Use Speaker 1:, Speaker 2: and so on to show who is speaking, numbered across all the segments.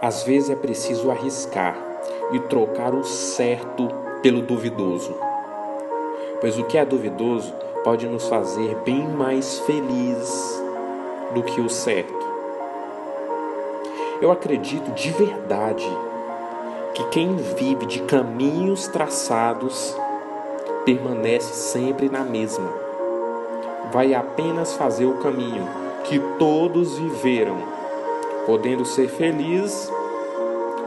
Speaker 1: Às vezes é preciso arriscar e trocar o certo pelo duvidoso, pois o que é duvidoso pode nos fazer bem mais felizes do que o certo. Eu acredito de verdade que quem vive de caminhos traçados permanece sempre na mesma. Vai apenas fazer o caminho que todos viveram, podendo ser feliz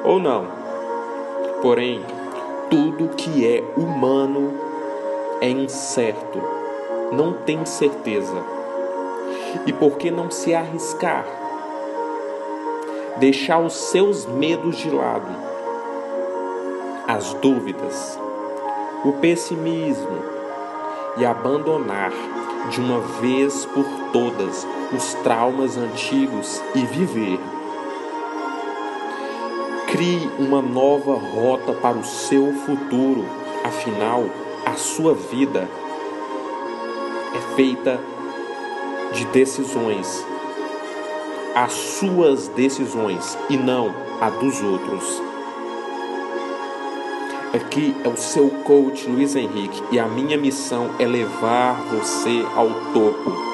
Speaker 1: ou não. Porém, tudo que é humano é incerto, não tem certeza. E por que não se arriscar? Deixar os seus medos de lado, as dúvidas, o pessimismo e abandonar de uma vez por todas os traumas antigos e viver. Crie uma nova rota para o seu futuro, afinal, a sua vida é feita de decisões, as suas decisões e não a dos outros. Aqui é o seu coach Luiz Henrique e a minha missão é levar você ao topo.